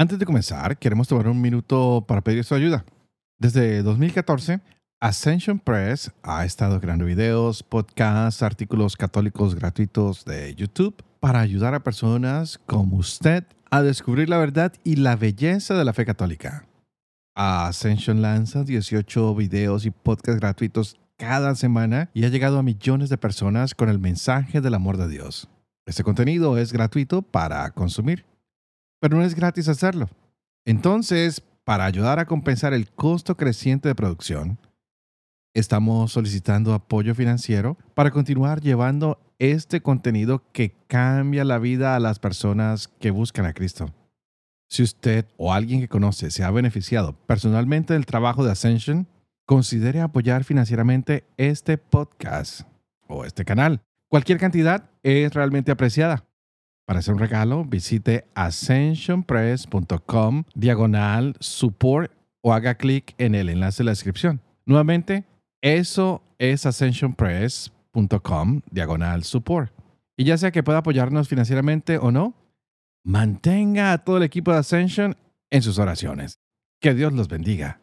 Antes de comenzar, queremos tomar un minuto para pedir su ayuda. Desde 2014, Ascension Press ha estado creando videos, podcasts, artículos católicos gratuitos de YouTube para ayudar a personas como usted a descubrir la verdad y la belleza de la fe católica. Ascension lanza 18 videos y podcasts gratuitos cada semana y ha llegado a millones de personas con el mensaje del amor de Dios. Este contenido es gratuito para consumir pero no es gratis hacerlo. Entonces, para ayudar a compensar el costo creciente de producción, estamos solicitando apoyo financiero para continuar llevando este contenido que cambia la vida a las personas que buscan a Cristo. Si usted o alguien que conoce se ha beneficiado personalmente del trabajo de Ascension, considere apoyar financieramente este podcast o este canal. Cualquier cantidad es realmente apreciada. Para hacer un regalo, visite ascensionpress.com diagonal support o haga clic en el enlace de la descripción. Nuevamente, eso es ascensionpress.com diagonal support. Y ya sea que pueda apoyarnos financieramente o no, mantenga a todo el equipo de Ascension en sus oraciones. Que Dios los bendiga.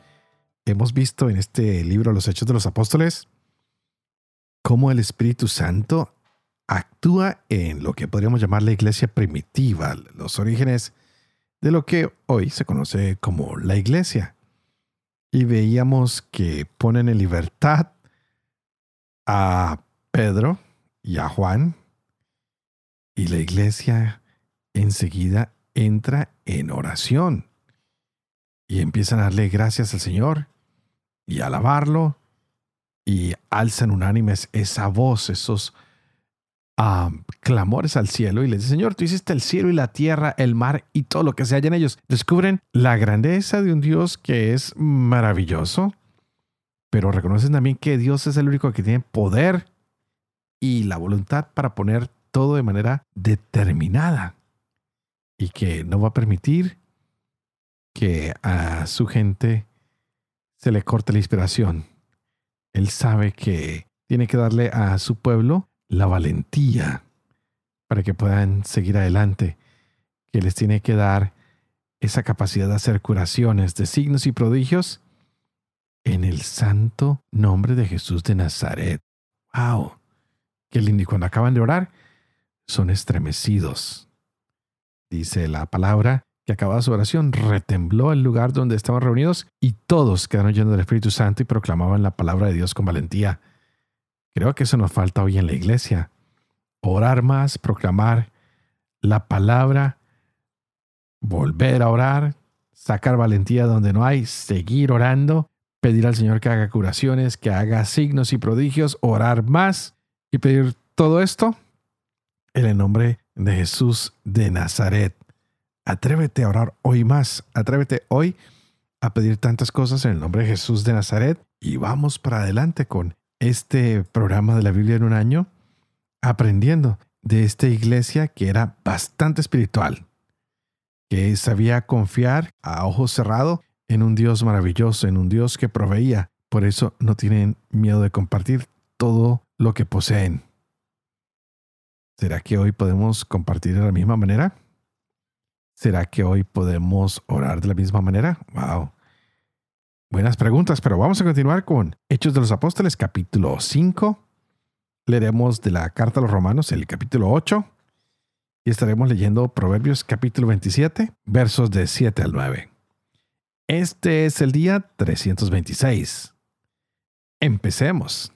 Hemos visto en este libro Los Hechos de los Apóstoles cómo el Espíritu Santo actúa en lo que podríamos llamar la iglesia primitiva, los orígenes de lo que hoy se conoce como la iglesia. Y veíamos que ponen en libertad a Pedro y a Juan y la iglesia enseguida entra en oración y empiezan a darle gracias al Señor y alabarlo y alzan unánimes esa voz, esos clamores al cielo y les dice, Señor, tú hiciste el cielo y la tierra, el mar y todo lo que se halla en ellos. Descubren la grandeza de un Dios que es maravilloso, pero reconocen también que Dios es el único que tiene poder y la voluntad para poner todo de manera determinada y que no va a permitir que a su gente se le corte la inspiración. Él sabe que tiene que darle a su pueblo la valentía para que puedan seguir adelante, que les tiene que dar esa capacidad de hacer curaciones de signos y prodigios en el santo nombre de Jesús de Nazaret. ¡Wow! Qué lindo. Y cuando acaban de orar, son estremecidos. Dice la palabra que acababa su oración, retembló el lugar donde estaban reunidos y todos quedaron llenos del Espíritu Santo y proclamaban la palabra de Dios con valentía. Creo que eso nos falta hoy en la iglesia. Orar más, proclamar la palabra, volver a orar, sacar valentía donde no hay, seguir orando, pedir al Señor que haga curaciones, que haga signos y prodigios, orar más y pedir todo esto en el nombre de Jesús de Nazaret. Atrévete a orar hoy más. Atrévete hoy a pedir tantas cosas en el nombre de Jesús de Nazaret y vamos para adelante con este programa de la Biblia en un año, aprendiendo de esta iglesia que era bastante espiritual, que sabía confiar a ojos cerrados en un Dios maravilloso, en un Dios que proveía. Por eso no tienen miedo de compartir todo lo que poseen. ¿Será que hoy podemos compartir de la misma manera? ¿Será que hoy podemos orar de la misma manera? Wow. Buenas preguntas, pero vamos a continuar con Hechos de los Apóstoles, capítulo 5. Leeremos de la carta a los Romanos el capítulo 8 y estaremos leyendo Proverbios capítulo 27, versos de 7 al 9. Este es el día 326. Empecemos.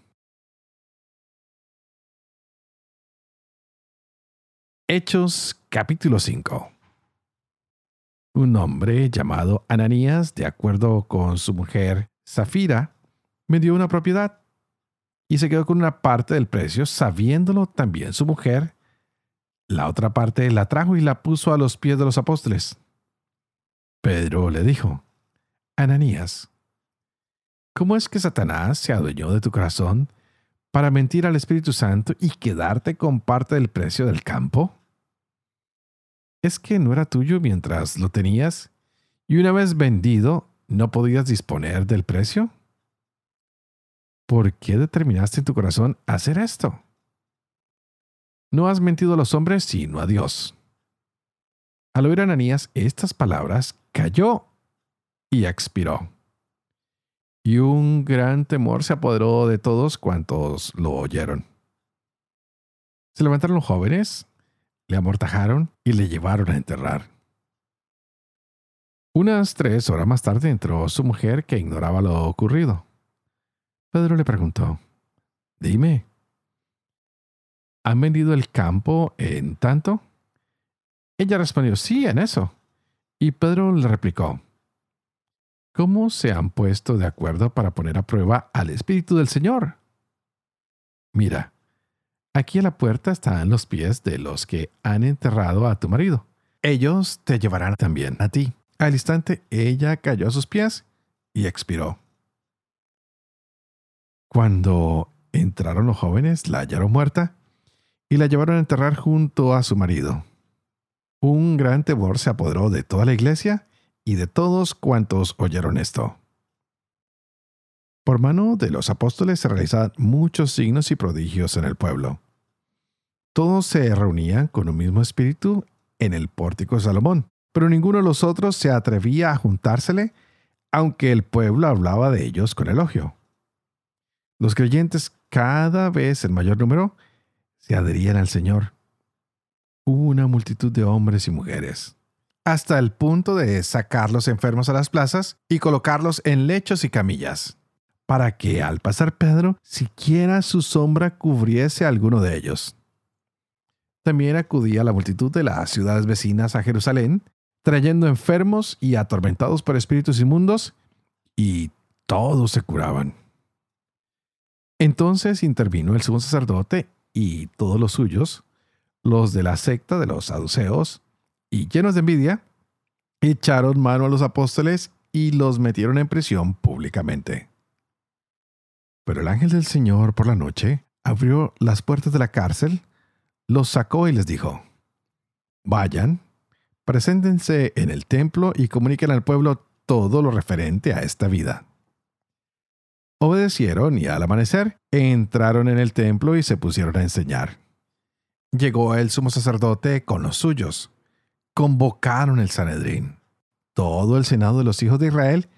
Hechos capítulo 5 un hombre llamado Ananías, de acuerdo con su mujer Zafira, me dio una propiedad y se quedó con una parte del precio, sabiéndolo también su mujer, La otra parte la trajo y la puso a los pies de los apóstoles. Pedro le dijo, Ananías, ¿cómo es que Satanás se adueñó de tu corazón para mentir al Espíritu Santo y quedarte con parte del precio del campo? ¿Es que no era tuyo mientras lo tenías y una vez vendido no podías disponer del precio? ¿Por qué determinaste en tu corazón hacer esto? No has mentido a los hombres, sino a Dios. Al oír a Ananías estas palabras, cayó y expiró. Y un gran temor se apoderó de todos cuantos lo oyeron. Se levantaron los jóvenes, le amortajaron y le llevaron a enterrar. Unas tres horas más tarde entró su mujer que ignoraba lo ocurrido. Pedro le preguntó, Dime, ¿han vendido el campo en tanto? Ella respondió, sí, en eso. Y Pedro le replicó, ¿cómo se han puesto de acuerdo para poner a prueba al Espíritu del Señor? Mira, aquí a la puerta están los pies de los que han enterrado a tu marido. Ellos te llevarán también a ti. Al instante ella cayó a sus pies y expiró. Cuando entraron los jóvenes, la hallaron muerta y la llevaron a enterrar junto a su marido. Un gran temor se apoderó de toda la iglesia y de todos cuantos oyeron esto. Por mano de los apóstoles se realizaban muchos signos y prodigios en el pueblo. Todos se reunían con un mismo espíritu en el pórtico de Salomón, pero ninguno de los otros se atrevía a juntársele, aunque el pueblo hablaba de ellos con elogio. Los creyentes, cada vez en mayor número, se adherían al Señor. Hubo una multitud de hombres y mujeres, hasta el punto de sacar los enfermos a las plazas y colocarlos en lechos y camillas, para que al pasar Pedro, siquiera su sombra cubriese alguno de ellos. También acudía la multitud de las ciudades vecinas a Jerusalén, trayendo enfermos y atormentados por espíritus inmundos, y todos se curaban. Entonces intervino el sumo sacerdote y todos los suyos, los de la secta de los saduceos, y llenos de envidia, echaron mano a los apóstoles y los metieron en prisión públicamente. Pero el ángel del Señor por la noche abrió las puertas de la cárcel, los sacó y les dijo, Vayan, preséntense en el templo y comuniquen al pueblo todo lo referente a esta vida. Obedecieron y al amanecer entraron en el templo y se pusieron a enseñar. Llegó el sumo sacerdote con los suyos. Convocaron el Sanedrín, todo el senado de los hijos de Israel,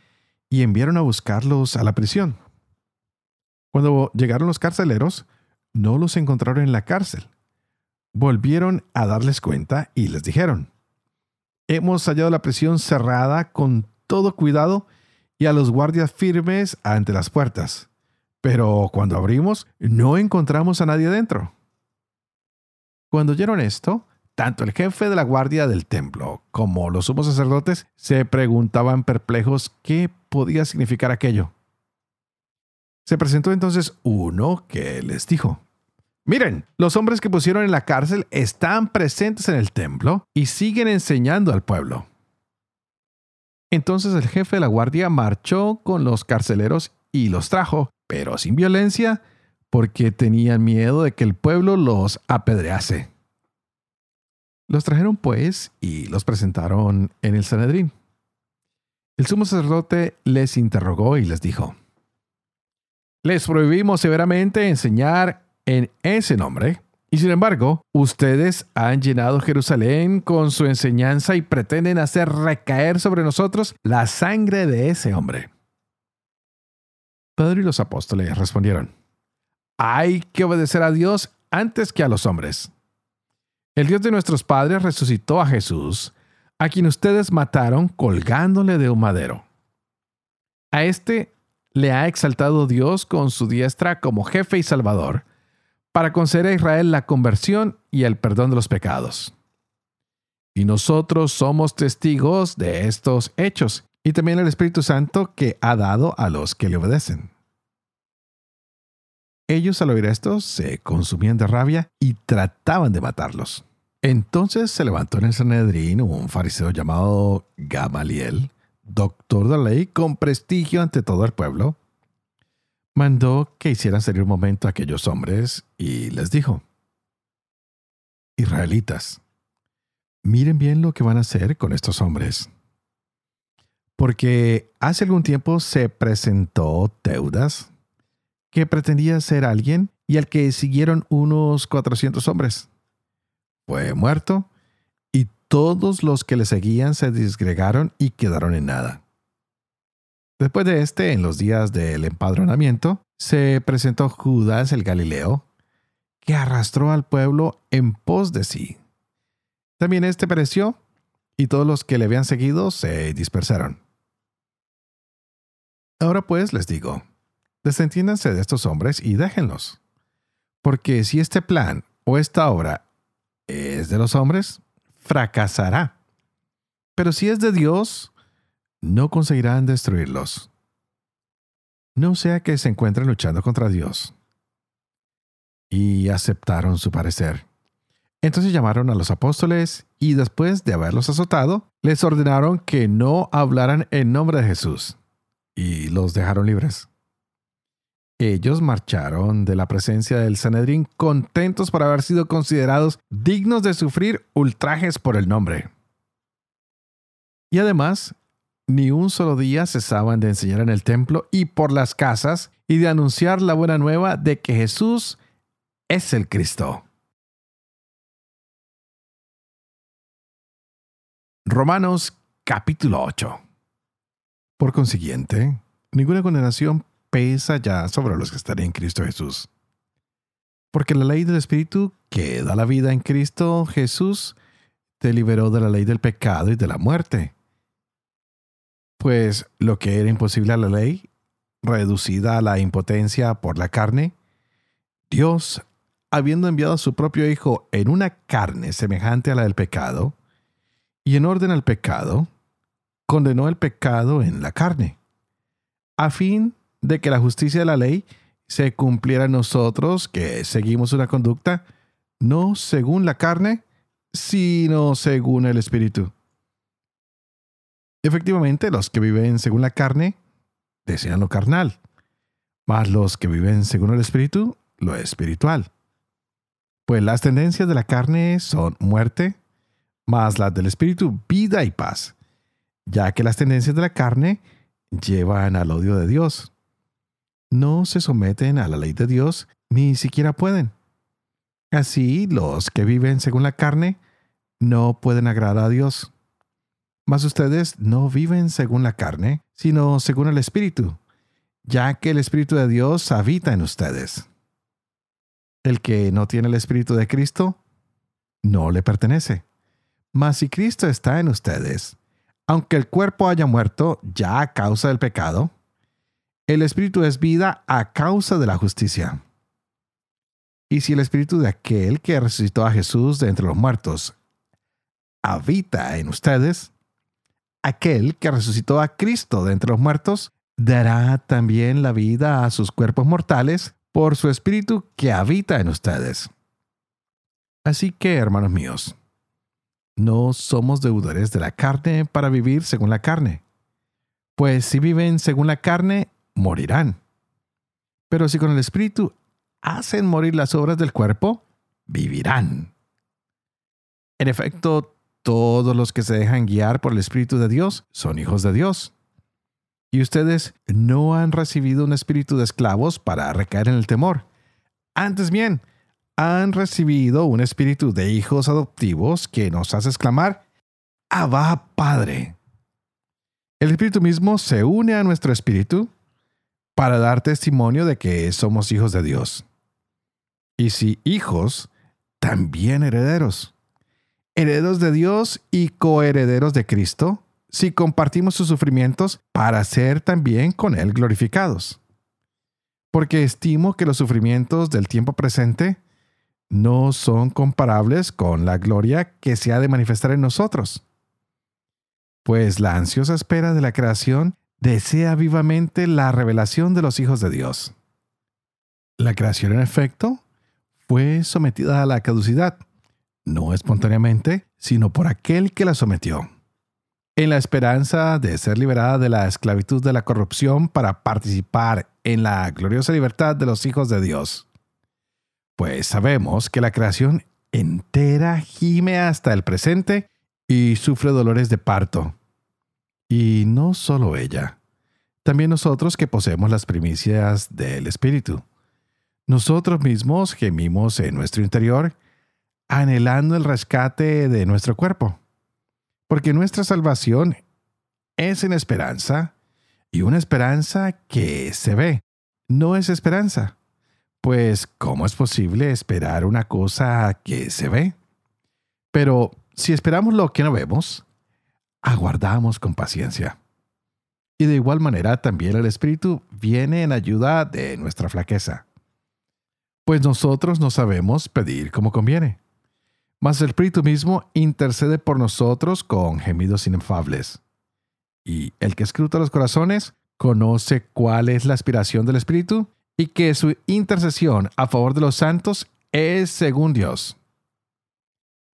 y enviaron a buscarlos a la prisión. Cuando llegaron los carceleros, no los encontraron en la cárcel. Volvieron a darles cuenta y les dijeron, Hemos hallado la prisión cerrada con todo cuidado y a los guardias firmes ante las puertas. Pero cuando abrimos, no encontramos a nadie dentro. Cuando oyeron esto, tanto el jefe de la guardia del templo como los sumos sacerdotes se preguntaban perplejos qué podía significar aquello. Se presentó entonces uno que les dijo, Miren, los hombres que pusieron en la cárcel están presentes en el templo y siguen enseñando al pueblo. Entonces el jefe de la guardia marchó con los carceleros y los trajo, pero sin violencia, porque tenían miedo de que el pueblo los apedrease. Los trajeron pues y los presentaron en el Sanedrín. El sumo sacerdote les interrogó y les dijo, Les prohibimos severamente enseñar en ese nombre y sin embargo, ustedes han llenado Jerusalén con su enseñanza y pretenden hacer recaer sobre nosotros la sangre de ese hombre. Pedro y los apóstoles respondieron, hay que obedecer a Dios antes que a los hombres. El Dios de nuestros padres resucitó a Jesús, a quien ustedes mataron colgándole de un madero. A este le ha exaltado Dios con su diestra como jefe y salvador para conceder a Israel la conversión y el perdón de los pecados. Y nosotros somos testigos de estos hechos y también el Espíritu Santo que ha dado a los que le obedecen. Ellos al oír esto se consumían de rabia y trataban de matarlos. Entonces se levantó en el Sanedrín un fariseo llamado Gamaliel, doctor de la ley con prestigio ante todo el pueblo. Mandó que hicieran salir un momento a aquellos hombres y les dijo, Israelitas, miren bien lo que van a hacer con estos hombres. Porque hace algún tiempo se presentó Teudas, que pretendía ser alguien y al que siguieron unos 400 hombres. Fue muerto y todos los que le seguían se disgregaron y quedaron en nada. Después de este, en los días del empadronamiento, se presentó Judas el Galileo, que arrastró al pueblo en pos de sí. También este pereció, y todos los que le habían seguido se dispersaron. Ahora pues les digo, desentiéndanse de estos hombres y déjenlos. Porque si este plan o esta obra es de los hombres, fracasará. Pero si es de Dios, no conseguirán destruirlos. No sea que se encuentren luchando contra Dios. Y aceptaron su parecer. Entonces llamaron a los apóstoles y después de haberlos azotado, les ordenaron que no hablaran en nombre de Jesús y los dejaron libres. Ellos marcharon de la presencia del Sanedrín contentos por haber sido considerados dignos de sufrir ultrajes por el nombre. Y además, ni un solo día cesaban de enseñar en el templo y por las casas y de anunciar la buena nueva de que Jesús es el Cristo. Romanos capítulo 8 por consiguiente, ninguna condenación pesa ya sobre los que están en Cristo Jesús. Porque la ley del Espíritu que da la vida en Cristo Jesús te liberó de la ley del pecado y de la muerte. Pues lo que era imposible a la ley, reducida a la impotencia por la carne, Dios, habiendo enviado a su propio Hijo en una carne semejante a la del pecado, y en orden al pecado, condenó el pecado en la carne, a fin de que la justicia de la ley se cumpliera nosotros que seguimos una conducta no según la carne, sino según el Espíritu. Efectivamente, los que viven según la carne desean lo carnal, mas los que viven según el Espíritu, lo espiritual. Pues las tendencias de la carne son muerte, mas las del Espíritu vida y paz ya que las tendencias de la carne llevan al odio de Dios. No se someten a la ley de Dios, ni siquiera pueden. Así, los que viven según la carne no pueden agradar a Dios. Mas ustedes no viven según la carne, sino según el Espíritu, ya que el Espíritu de Dios habita en ustedes. El que no tiene el Espíritu de Cristo, no le pertenece. Mas si Cristo está en ustedes, aunque el cuerpo haya muerto ya a causa del pecado, el espíritu es vida a causa de la justicia. Y si el espíritu de aquel que resucitó a Jesús de entre los muertos habita en ustedes, aquel que resucitó a Cristo de entre los muertos dará también la vida a sus cuerpos mortales por su espíritu que habita en ustedes. Así que, hermanos míos, no somos deudores de la carne para vivir según la carne. Pues si viven según la carne, morirán. Pero si con el Espíritu hacen morir las obras del cuerpo, vivirán. En efecto, todos los que se dejan guiar por el Espíritu de Dios son hijos de Dios. Y ustedes no han recibido un espíritu de esclavos para recaer en el temor. Antes bien, han recibido un espíritu de hijos adoptivos que nos hace exclamar, Abba Padre. El espíritu mismo se une a nuestro espíritu para dar testimonio de que somos hijos de Dios. Y si hijos, también herederos. Herederos de Dios y coherederos de Cristo, si compartimos sus sufrimientos para ser también con Él glorificados. Porque estimo que los sufrimientos del tiempo presente no son comparables con la gloria que se ha de manifestar en nosotros. Pues la ansiosa espera de la creación desea vivamente la revelación de los hijos de Dios. La creación, en efecto, fue sometida a la caducidad, no espontáneamente, sino por aquel que la sometió, en la esperanza de ser liberada de la esclavitud de la corrupción para participar en la gloriosa libertad de los hijos de Dios. Pues sabemos que la creación entera gime hasta el presente y sufre dolores de parto. Y no solo ella, también nosotros que poseemos las primicias del Espíritu. Nosotros mismos gemimos en nuestro interior, anhelando el rescate de nuestro cuerpo, porque nuestra salvación es en esperanza, y una esperanza que se ve, no es esperanza. Pues, ¿cómo es posible esperar una cosa que se ve? Pero si esperamos lo que no vemos, aguardamos con paciencia. Y de igual manera también el Espíritu viene en ayuda de nuestra flaqueza. Pues nosotros no sabemos pedir como conviene. Mas el Espíritu mismo intercede por nosotros con gemidos inefables. Y el que escruta los corazones conoce cuál es la aspiración del Espíritu y que su intercesión a favor de los santos es según Dios.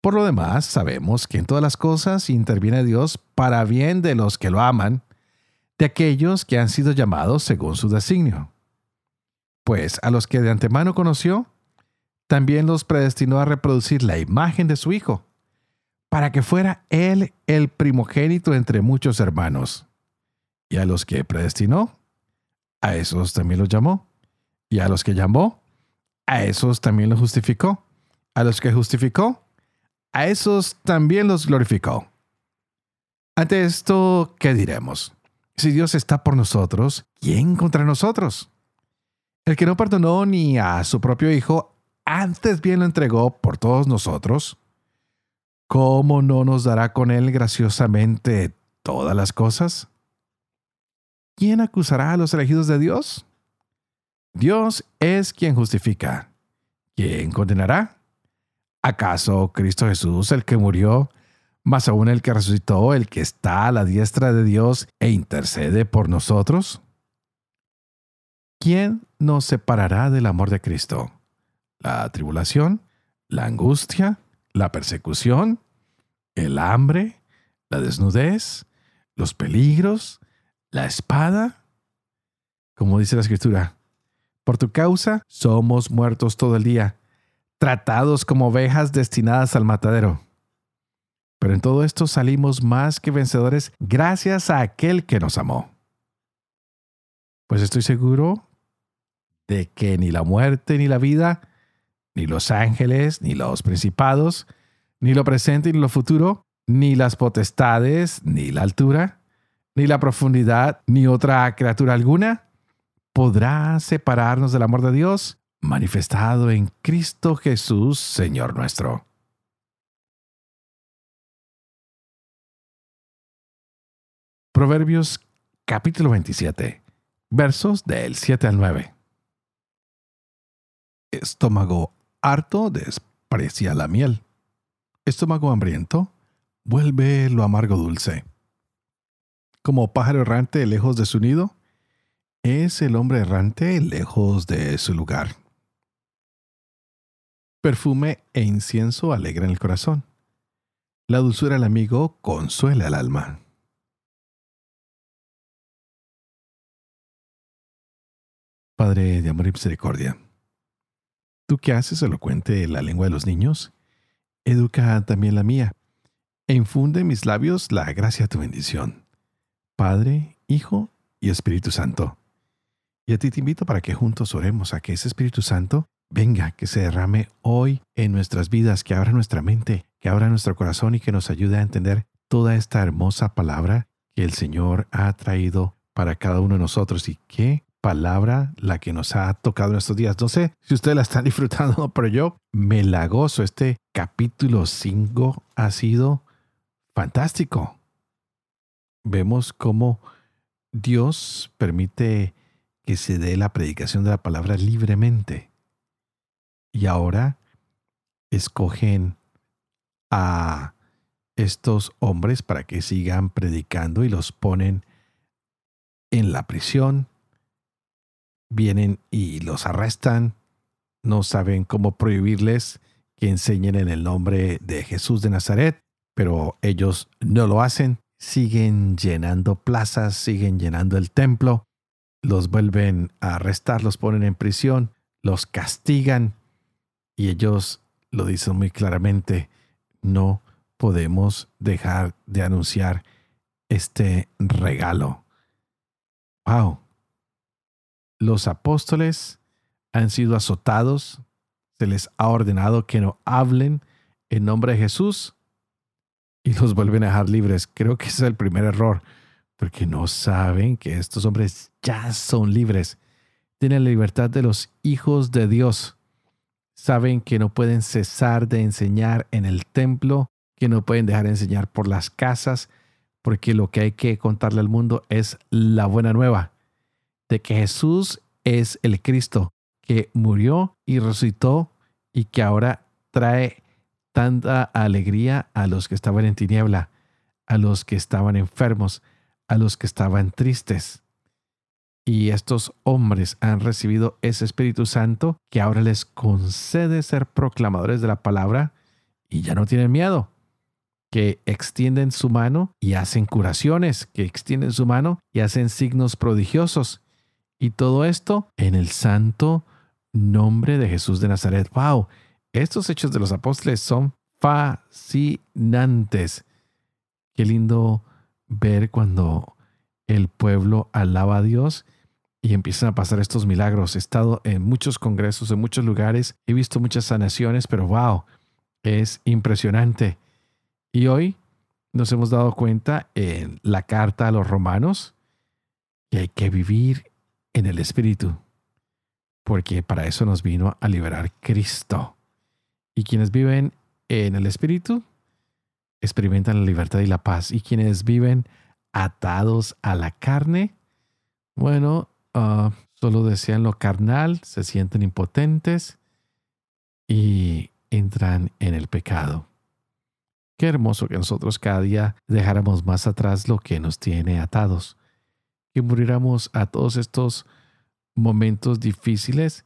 Por lo demás, sabemos que en todas las cosas interviene Dios para bien de los que lo aman, de aquellos que han sido llamados según su designio. Pues a los que de antemano conoció, también los predestinó a reproducir la imagen de su Hijo, para que fuera Él el primogénito entre muchos hermanos. Y a los que predestinó, a esos también los llamó. Y a los que llamó, a esos también los justificó. A los que justificó, a esos también los glorificó. Ante esto, ¿qué diremos? Si Dios está por nosotros, ¿quién contra nosotros? El que no perdonó ni a su propio Hijo, antes bien lo entregó por todos nosotros, ¿cómo no nos dará con él graciosamente todas las cosas? ¿Quién acusará a los elegidos de Dios? Dios es quien justifica. ¿Quién condenará? ¿Acaso Cristo Jesús, el que murió, más aún el que resucitó, el que está a la diestra de Dios e intercede por nosotros? ¿Quién nos separará del amor de Cristo? ¿La tribulación? ¿La angustia? ¿La persecución? ¿El hambre? ¿La desnudez? ¿Los peligros? ¿La espada? Como dice la Escritura, por tu causa somos muertos todo el día tratados como ovejas destinadas al matadero. Pero en todo esto salimos más que vencedores gracias a aquel que nos amó. Pues estoy seguro de que ni la muerte ni la vida, ni los ángeles, ni los principados, ni lo presente ni lo futuro, ni las potestades, ni la altura, ni la profundidad, ni otra criatura alguna, podrá separarnos del amor de Dios manifestado en Cristo Jesús, Señor nuestro. Proverbios capítulo 27, versos del 7 al 9. Estómago harto desprecia la miel. Estómago hambriento vuelve lo amargo dulce. Como pájaro errante lejos de su nido, es el hombre errante lejos de su lugar. Perfume e incienso alegran el corazón. La dulzura del amigo consuela al alma. Padre de amor y misericordia, tú que haces elocuente la lengua de los niños, educa también la mía, e infunde en mis labios la gracia de tu bendición. Padre, Hijo y Espíritu Santo. Y a ti te invito para que juntos oremos a que ese Espíritu Santo venga, que se derrame hoy en nuestras vidas, que abra nuestra mente, que abra nuestro corazón y que nos ayude a entender toda esta hermosa palabra que el Señor ha traído para cada uno de nosotros y qué palabra la que nos ha tocado en estos días. No sé si ustedes la están disfrutando, pero yo me la gozo. Este capítulo 5 ha sido fantástico. Vemos cómo Dios permite que se dé la predicación de la palabra libremente y ahora escogen a estos hombres para que sigan predicando y los ponen en la prisión. Vienen y los arrestan. No saben cómo prohibirles que enseñen en el nombre de Jesús de Nazaret, pero ellos no lo hacen. Siguen llenando plazas, siguen llenando el templo, los vuelven a arrestar, los ponen en prisión, los castigan y ellos lo dicen muy claramente, no podemos dejar de anunciar este regalo. Wow. Los apóstoles han sido azotados, se les ha ordenado que no hablen en nombre de Jesús y los vuelven a dejar libres. Creo que ese es el primer error, porque no saben que estos hombres ya son libres. Tienen la libertad de los hijos de Dios. Saben que no pueden cesar de enseñar en el templo, que no pueden dejar de enseñar por las casas, porque lo que hay que contarle al mundo es la buena nueva de que Jesús es el Cristo, que murió y resucitó y que ahora trae tanta alegría a los que estaban en tiniebla, a los que estaban enfermos, a los que estaban tristes. Y estos hombres han recibido ese Espíritu Santo que ahora les concede ser proclamadores de la palabra y ya no tienen miedo, que extienden su mano y hacen curaciones, que extienden su mano y hacen signos prodigiosos. Y todo esto en el santo nombre de Jesús de Nazaret. ¡Wow! Estos hechos de los apóstoles son fascinantes. Qué lindo ver cuando el pueblo alaba a Dios y empiezan a pasar estos milagros. He estado en muchos congresos, en muchos lugares, he visto muchas sanaciones, pero wow, es impresionante. Y hoy nos hemos dado cuenta en la carta a los romanos que hay que vivir en el Espíritu porque para eso nos vino a liberar Cristo. Y quienes viven en el Espíritu experimentan la libertad y la paz. Y quienes viven atados a la carne, bueno, ah, solo desean lo carnal, se sienten impotentes y entran en el pecado. Qué hermoso que nosotros cada día dejáramos más atrás lo que nos tiene atados, que muriéramos a todos estos momentos difíciles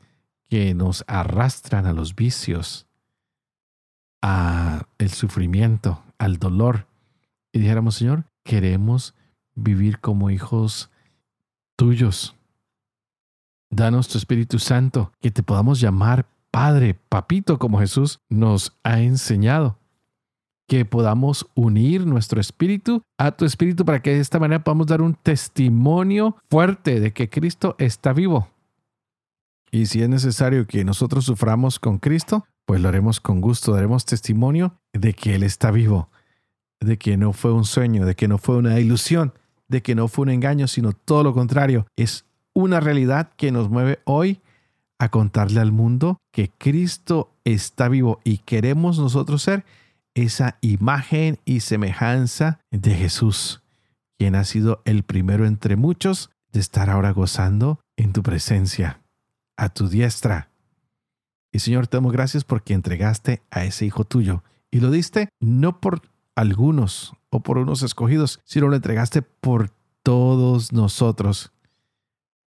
que nos arrastran a los vicios, a el sufrimiento, al dolor. Y dijéramos, Señor, queremos vivir como hijos tuyos. Danos tu Espíritu Santo, que te podamos llamar Padre, Papito, como Jesús nos ha enseñado. Que podamos unir nuestro espíritu a tu espíritu para que de esta manera podamos dar un testimonio fuerte de que Cristo está vivo. Y si es necesario que nosotros suframos con Cristo, pues lo haremos con gusto, daremos testimonio de que Él está vivo, de que no fue un sueño, de que no fue una ilusión, de que no fue un engaño, sino todo lo contrario. Es una realidad que nos mueve hoy a contarle al mundo que Cristo está vivo y queremos nosotros ser esa imagen y semejanza de Jesús, quien ha sido el primero entre muchos de estar ahora gozando en tu presencia a tu diestra. Y Señor, te damos gracias porque entregaste a ese hijo tuyo y lo diste no por algunos o por unos escogidos, sino lo entregaste por todos nosotros.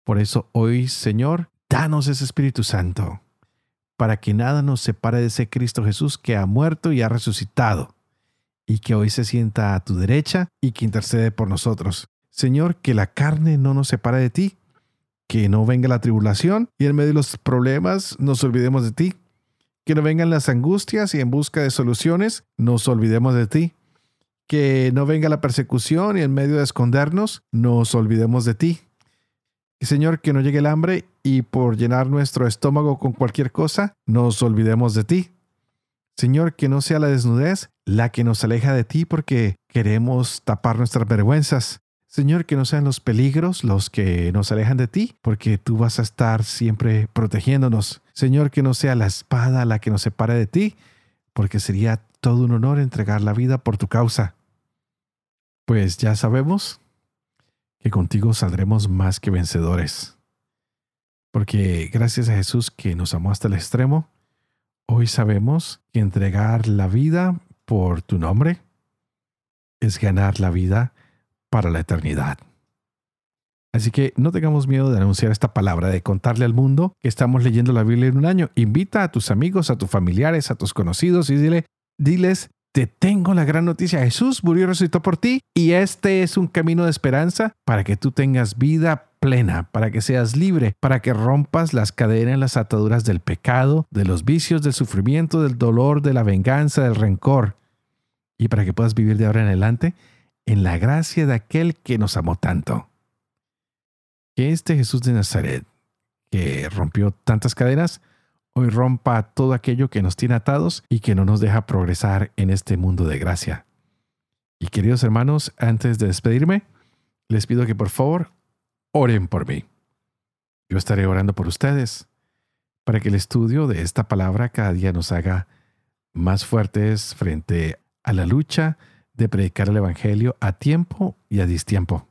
Por eso hoy, Señor, danos ese Espíritu Santo, para que nada nos separe de ese Cristo Jesús que ha muerto y ha resucitado, y que hoy se sienta a tu derecha y que intercede por nosotros. Señor, que la carne no nos separe de ti, que no venga la tribulación y en medio de los problemas nos olvidemos de ti. Que no vengan las angustias y en busca de soluciones nos olvidemos de ti. Que no venga la persecución y en medio de escondernos nos olvidemos de ti. Señor, que no llegue el hambre y por llenar nuestro estómago con cualquier cosa nos olvidemos de ti. Señor, que no sea la desnudez la que nos aleja de ti porque queremos tapar nuestras vergüenzas. Señor, que no sean los peligros los que nos alejan de ti, porque tú vas a estar siempre protegiéndonos. Señor, que no sea la espada la que nos separe de ti, porque sería todo un honor entregar la vida por tu causa. Pues ya sabemos que contigo saldremos más que vencedores. Porque gracias a Jesús que nos amó hasta el extremo, hoy sabemos que entregar la vida por tu nombre es ganar la vida para la eternidad. Así que no tengamos miedo de anunciar esta palabra, de contarle al mundo que estamos leyendo la Biblia en un año. Invita a tus amigos, a tus familiares, a tus conocidos y dile, diles, te tengo la gran noticia. Jesús murió y resucitó por ti y este es un camino de esperanza para que tú tengas vida plena, para que seas libre, para que rompas las cadenas, las ataduras del pecado, de los vicios, del sufrimiento, del dolor, de la venganza, del rencor y para que puedas vivir de ahora en adelante en la gracia de aquel que nos amó tanto que este Jesús de Nazaret, que rompió tantas cadenas, hoy rompa todo aquello que nos tiene atados y que no nos deja progresar en este mundo de gracia. Y queridos hermanos, antes de despedirme, les pido que por favor oren por mí. Yo estaré orando por ustedes para que el estudio de esta palabra cada día nos haga más fuertes frente a la lucha de predicar el Evangelio a tiempo y a distiempo.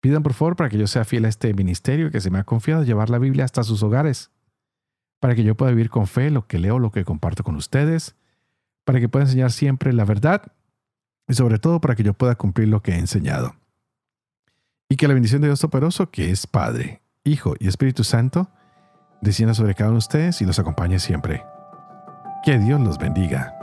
Pidan por favor para que yo sea fiel a este ministerio que se me ha confiado llevar la Biblia hasta sus hogares, para que yo pueda vivir con fe lo que leo, lo que comparto con ustedes, para que pueda enseñar siempre la verdad y sobre todo para que yo pueda cumplir lo que he enseñado. Y que la bendición de Dios Todopoderoso, que es Padre, Hijo y Espíritu Santo, descienda sobre cada uno de ustedes y los acompañe siempre. Que Dios los bendiga.